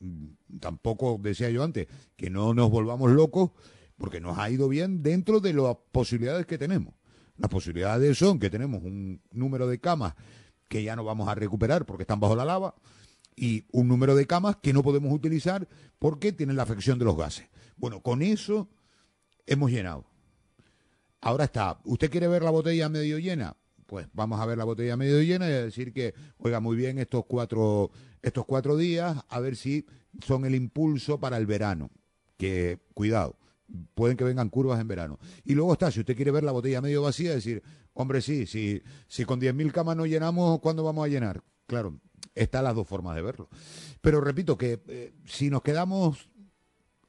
mm, tampoco decía yo antes, que no nos volvamos locos, porque nos ha ido bien dentro de las posibilidades que tenemos. Las posibilidades son que tenemos un número de camas que ya no vamos a recuperar porque están bajo la lava y un número de camas que no podemos utilizar porque tienen la afección de los gases. Bueno, con eso hemos llenado. Ahora está, ¿usted quiere ver la botella medio llena? Pues vamos a ver la botella medio llena y a decir que, oiga, muy bien estos cuatro, estos cuatro días, a ver si son el impulso para el verano. Que, cuidado, pueden que vengan curvas en verano. Y luego está, si usted quiere ver la botella medio vacía, decir, hombre, sí, si, si con 10.000 camas no llenamos, ¿cuándo vamos a llenar? Claro, están las dos formas de verlo. Pero repito que eh, si nos quedamos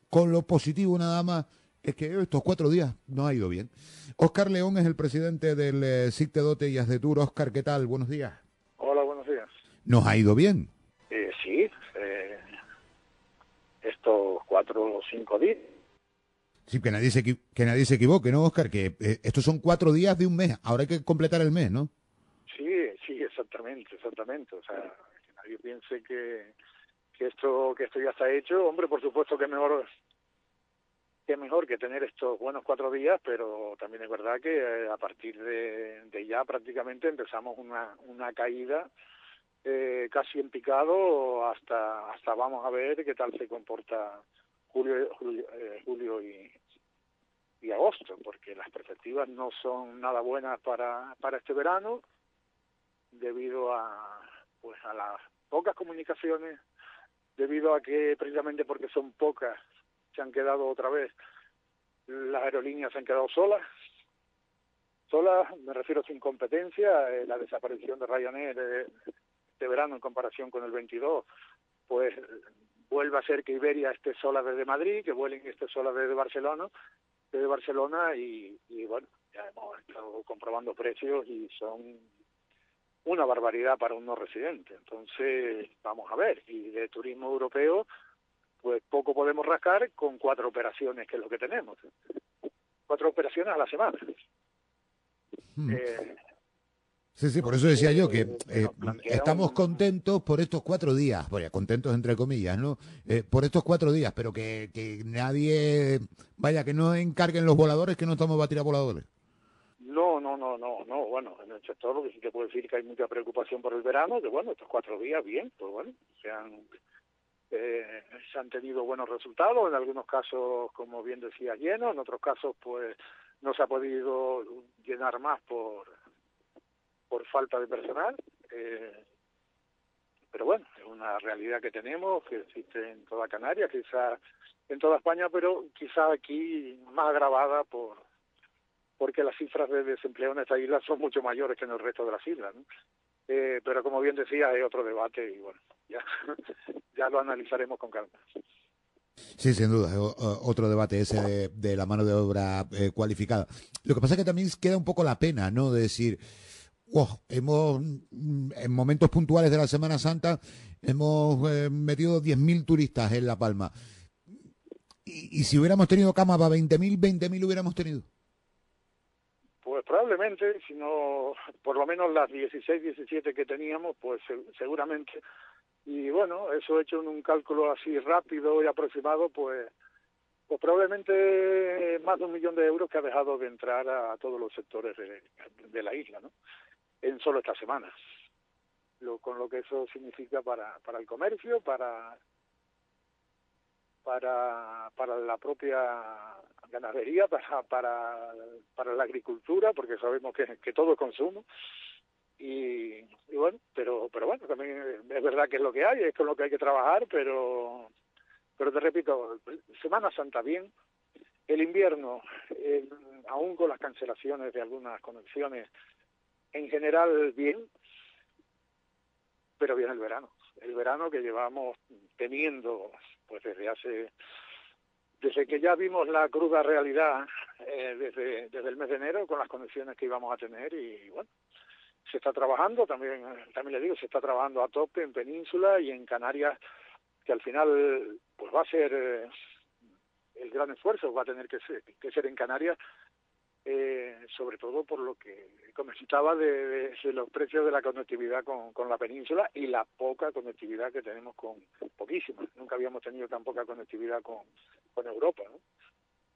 con lo positivo nada más, es que estos cuatro días no ha ido bien. Oscar León es el presidente del eh, Dote y Asdetur. Oscar, ¿qué tal? Buenos días. Hola, buenos días. ¿Nos ha ido bien? Eh, sí, eh, estos cuatro o cinco días. Sí, que nadie, se, que nadie se equivoque, ¿no, Oscar? Que eh, estos son cuatro días de un mes. Ahora hay que completar el mes, ¿no? Sí, sí, exactamente, exactamente. O sea, que nadie piense que, que esto que esto ya está hecho. Hombre, por supuesto que mejor mejor que tener estos buenos cuatro días, pero también es verdad que eh, a partir de, de ya prácticamente empezamos una, una caída eh, casi en picado hasta hasta vamos a ver qué tal se comporta julio julio, eh, julio y, y agosto porque las perspectivas no son nada buenas para para este verano debido a pues a las pocas comunicaciones debido a que precisamente porque son pocas se han quedado otra vez, las aerolíneas se han quedado solas, solas, me refiero sin competencia, eh, la desaparición de Ryanair de, de verano en comparación con el 22, pues vuelve a ser que Iberia esté sola desde Madrid, que Vueling esté sola desde Barcelona, desde Barcelona y, y bueno, ya hemos estado comprobando precios y son una barbaridad para un no residente. Entonces, vamos a ver, y de turismo europeo, pues poco podemos rascar con cuatro operaciones, que es lo que tenemos. Cuatro operaciones a la semana. Hmm. Eh, sí, sí, por eso decía yo que eh, estamos contentos por estos cuatro días, bueno, contentos entre comillas, ¿no? Eh, por estos cuatro días, pero que, que nadie, vaya, que no encarguen los voladores, que no estamos a tirar voladores. No, no, no, no, no. Bueno, en el sector lo que sí que puedo decir que hay mucha preocupación por el verano, que bueno, estos cuatro días, bien, pues bueno, se han eh, se han tenido buenos resultados, en algunos casos, como bien decía, llenos, en otros casos, pues no se ha podido llenar más por, por falta de personal. Eh, pero bueno, es una realidad que tenemos, que existe en toda Canarias, quizás en toda España, pero quizás aquí más agravada por porque las cifras de desempleo en esta isla son mucho mayores que en el resto de las islas. ¿no? Eh, pero como bien decía, hay otro debate y bueno, ya, ya lo analizaremos con calma. Sí, sin duda, otro debate ese de, la mano de obra eh, cualificada. Lo que pasa es que también queda un poco la pena, ¿no? De decir, hemos, mm, en momentos puntuales de la Semana Santa, hemos eh, metido 10.000 turistas en La Palma. Y, y si hubiéramos tenido cama para 20.000, 20.000 hubiéramos tenido. Pues probablemente, si no, por lo menos las 16, 17 que teníamos, pues seguramente y bueno, eso hecho en un cálculo así rápido y aproximado, pues, pues probablemente más de un millón de euros que ha dejado de entrar a, todos los sectores de, la isla, ¿no? En solo estas semanas. Lo, con lo que eso significa para, para el comercio, para para para la propia ganadería, para para la agricultura, porque sabemos que, que todo es consumo y, bueno, pero pero bueno, también es verdad que es lo que hay, es con lo que hay que trabajar, pero pero te repito, Semana Santa bien, el invierno, aún con las cancelaciones de algunas conexiones, en general bien, pero viene el verano, el verano que llevamos teniendo pues desde hace desde que ya vimos la cruda realidad eh, desde, desde el mes de enero con las conexiones que íbamos a tener y bueno, se está trabajando, también, también le digo, se está trabajando a tope en Península y en Canarias, que al final pues va a ser eh, el gran esfuerzo, va a tener que ser, que ser en Canarias, eh, sobre todo por lo que comentaba de, los precios de la conectividad con, con, la península y la poca conectividad que tenemos con poquísima. Nunca habíamos tenido tan poca conectividad con, con Europa. ¿no?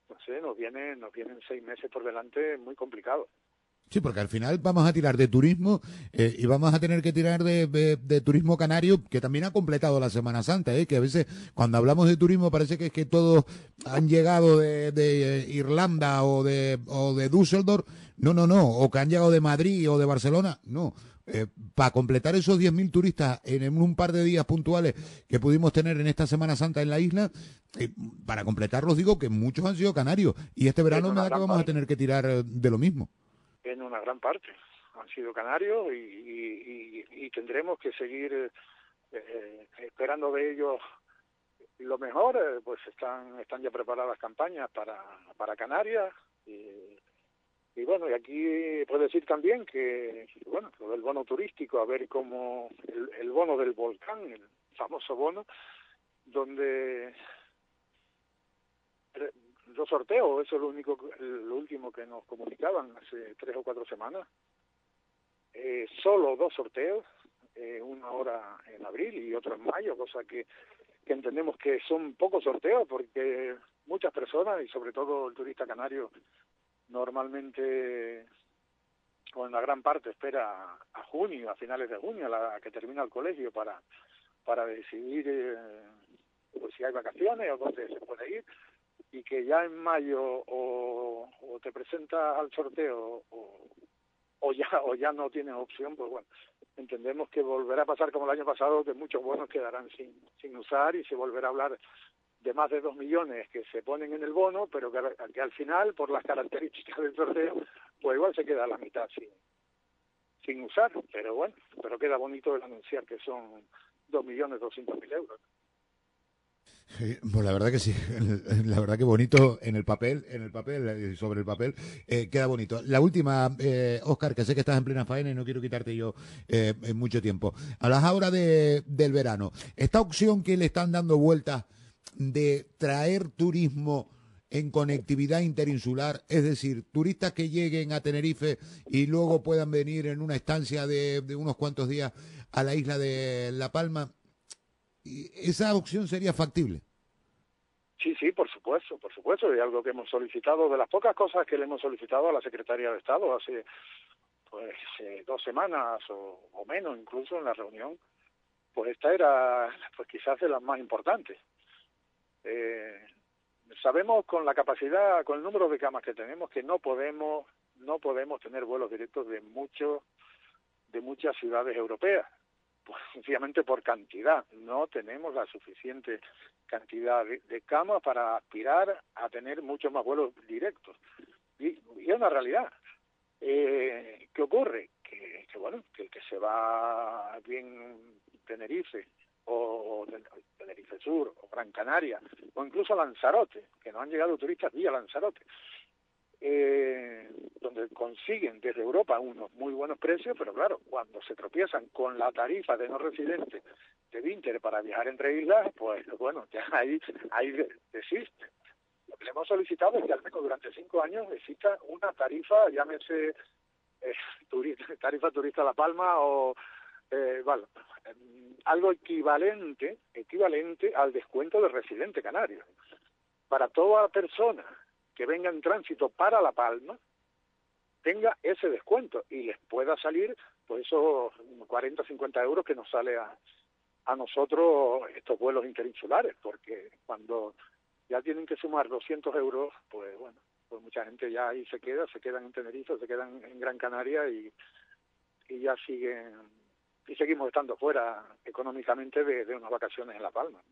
Entonces nos, viene, nos vienen seis meses por delante muy complicados. Sí, porque al final vamos a tirar de turismo eh, y vamos a tener que tirar de, de, turismo canario, que también ha completado la Semana Santa, ¿eh? que a veces cuando hablamos de turismo parece que es que todos han llegado de, de eh, Irlanda o de, o de Düsseldorf. No, no, no. O que han llegado de Madrid o de Barcelona. No. Eh, para completar esos 10.000 turistas en un par de días puntuales que pudimos tener en esta Semana Santa en la isla, eh, para completarlos digo que muchos han sido canarios y este verano me da que vamos a tener que tirar de lo mismo en una gran parte. Han sido canarios y, y, tendremos que seguir eh, eh, esperando de ellos lo mejor. Eh, pues están, están ya preparadas campañas para, para Canarias. Y, y bueno, y aquí puedo decir también que, bueno, lo del bono turístico, a ver cómo el, el bono del volcán, el famoso bono, donde dos sorteos, eso es lo único, lo último que nos comunicaban hace tres o cuatro semanas. Eh, solo dos sorteos, eh, una hora en abril y otra en mayo, cosa que, que entendemos que son pocos sorteos porque muchas personas y sobre todo el turista canario normalmente o en la gran parte espera a junio, a finales de junio, a, que termina el colegio para para decidir eh, pues si hay vacaciones o dónde se puede ir y que ya en mayo o, te presentas al sorteo o, ya o ya no tienes opción, pues bueno, entendemos que volverá a pasar como el año pasado, que muchos buenos quedarán sin, sin usar y se volverá a hablar de más de dos millones que se ponen en el bono, pero que, que al final, por las características del sorteo, pues igual se queda la mitad sin, sin usar, pero bueno, pero queda bonito el anunciar que son dos millones pues la verdad que sí, la verdad que bonito en el papel, en el papel, eh, sobre el papel, eh, queda bonito. La última, eh, Oscar, que sé que estás en plena faena y no quiero quitarte yo eh, mucho tiempo. Hablas ahora de, del verano. Esta opción que le están dando vueltas de traer turismo en conectividad interinsular, es decir, turistas que lleguen a Tenerife y luego puedan venir en una estancia de unos cuantos días a la isla de La Palma, esa opción sería factible. Sí, sí, por supuesto, por supuesto, y algo que hemos solicitado, de las pocas cosas que le hemos solicitado a la Secretaría de Estado hace pues eh, dos semanas o, menos incluso en la reunión, pues esta era pues quizás de las más importantes. Eh, sabemos con la capacidad, con el número de camas que tenemos, que no podemos no podemos tener vuelos directos de muchos de muchas ciudades europeas pues, sencillamente por cantidad. No tenemos la suficiente cantidad de, camas para aspirar a tener muchos más vuelos directos. Y, es una realidad. Eh, ¿Qué ocurre? Que, bueno, que el que se va bien Tenerife o Tenerife Sur o Gran Canaria o incluso Lanzarote, que no han llegado turistas vía Lanzarote, eh, donde consiguen desde Europa unos muy buenos precios, pero claro, cuando se tropiezan con la tarifa de no residente de Winter para viajar entre islas, pues bueno, ya ahí, ahí desiste. Lo que le hemos solicitado es que al menos durante cinco años exista una tarifa, llámese eh, turista, tarifa turista La Palma o eh, bueno, algo equivalente, equivalente al descuento de residente canario. Para toda persona que venga en tránsito para La Palma tenga ese descuento y les pueda salir pues esos 40 50 euros que nos sale a, nosotros estos vuelos interinsulares porque cuando ya tienen que sumar 200 euros pues bueno pues mucha gente ya ahí se queda se quedan en Tenerife se quedan en Gran Canaria y ya siguen y seguimos estando fuera económicamente de unas vacaciones en La Palma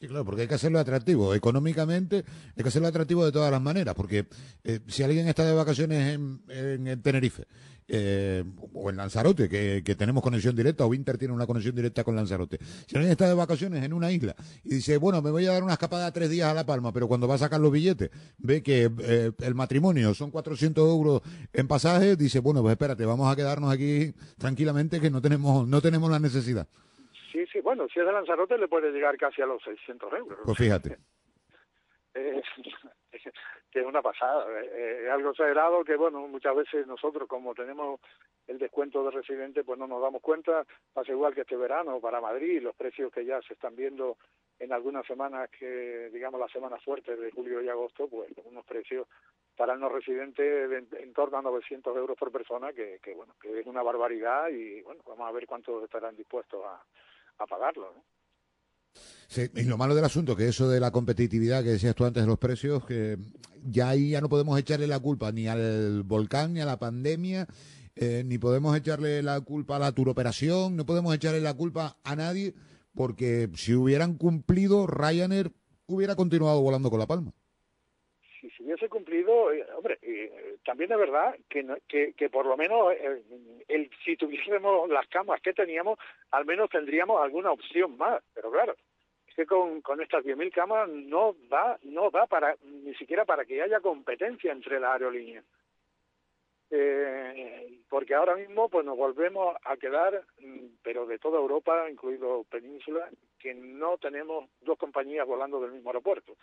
claro, porque hay que hacerlo atractivo. Económicamente hay que hacerlo atractivo de todas las maneras, porque eh, si alguien está de vacaciones en, Tenerife eh, o en Lanzarote, que, tenemos conexión directa, o Winter tiene una conexión directa con Lanzarote, si alguien está de vacaciones en una isla y dice, bueno, me voy a dar una escapada tres días a La Palma, pero cuando va a sacar los billetes ve que eh, el matrimonio son 400 euros en pasaje, dice, bueno, pues espérate, vamos a quedarnos aquí tranquilamente que no tenemos, no tenemos la necesidad. Sí, sí, bueno, si es de Lanzarote le puede llegar casi a los 600 euros. Pues fíjate. que es una pasada. Eh, es algo exagerado que, bueno, muchas veces nosotros, como tenemos el descuento de residente, pues no nos damos cuenta. Pasa igual que este verano para Madrid, los precios que ya se están viendo en algunas semanas que, digamos, las semanas fuertes de julio y agosto, pues unos precios para el no residente en torno a 900 euros por persona, que, que, bueno, que es una barbaridad y, bueno, vamos a ver cuántos estarán dispuestos a, a pagarlo, ¿no? Sí, y lo malo del asunto, que eso de la competitividad que decías tú antes de los precios, que ya ahí ya no podemos echarle la culpa ni al volcán, ni a la pandemia, eh, ni podemos echarle la culpa a la turoperación, no podemos echarle la culpa a nadie, porque si hubieran cumplido, Ryanair hubiera continuado volando con la palma. Si se hubiese cumplido, eh, hombre, eh, también es verdad que, que, que por lo menos el, si tuviésemos las camas que teníamos, al menos tendríamos alguna opción más, pero claro, que con, con estas 10.000 camas no da, no da para, ni siquiera para que haya competencia entre las aerolíneas. Eh, porque ahora mismo pues nos volvemos a quedar, mm, pero de toda Europa, incluido Península, que no tenemos dos compañías volando del mismo aeropuerto.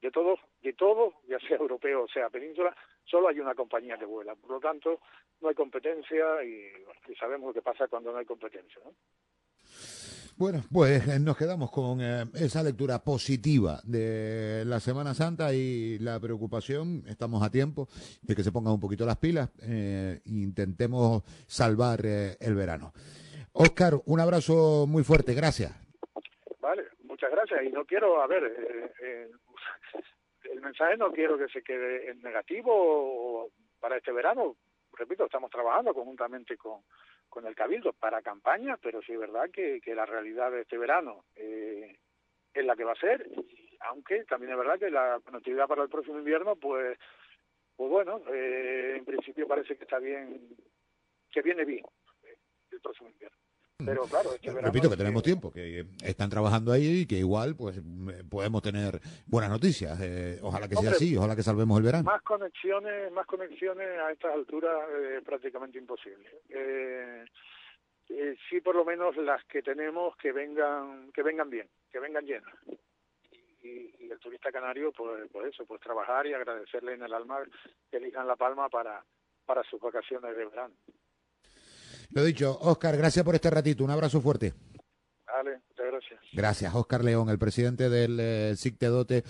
De todos, de todos, ya sea europeo o sea Península, solo hay una compañía que vuela. Por lo tanto, no hay competencia y, y sabemos lo que pasa cuando no hay competencia. ¿no? Bueno, pues eh, nos quedamos con eh, esa lectura positiva de la Semana Santa y la preocupación, estamos a tiempo de que se pongan un poquito las pilas e intentemos salvar el verano. Oscar, un abrazo muy fuerte, gracias. Vale, muchas gracias y no quiero, a ver, el mensaje no quiero que se quede en negativo para este verano, repito, estamos trabajando conjuntamente con con el Cabildo para campaña, pero sí es verdad que, que la realidad de este verano eh, es la que va a ser, aunque también es verdad que la conectividad para el próximo invierno, pues, pues bueno, eh, en principio parece que está bien, que viene bien eh, el próximo invierno. Pero claro, este repito que tenemos tiempo, que están trabajando ahí y que igual pues podemos tener buenas noticias. Eh, ojalá que sea así, ojalá que salvemos el verano. Más conexiones, más conexiones a estas alturas es prácticamente imposible. Eh, eh, sí, por lo menos las que tenemos que vengan, que vengan bien, que vengan llenas. Y, y, el turista canario, pues, pues eso, pues trabajar y agradecerle en el alma que elijan La Palma para, para sus vacaciones de verano. Lo dicho, Oscar, gracias por este ratito. Un abrazo fuerte. Vale, muchas gracias. Gracias, Oscar León, el presidente del eh, SICTEDOTE.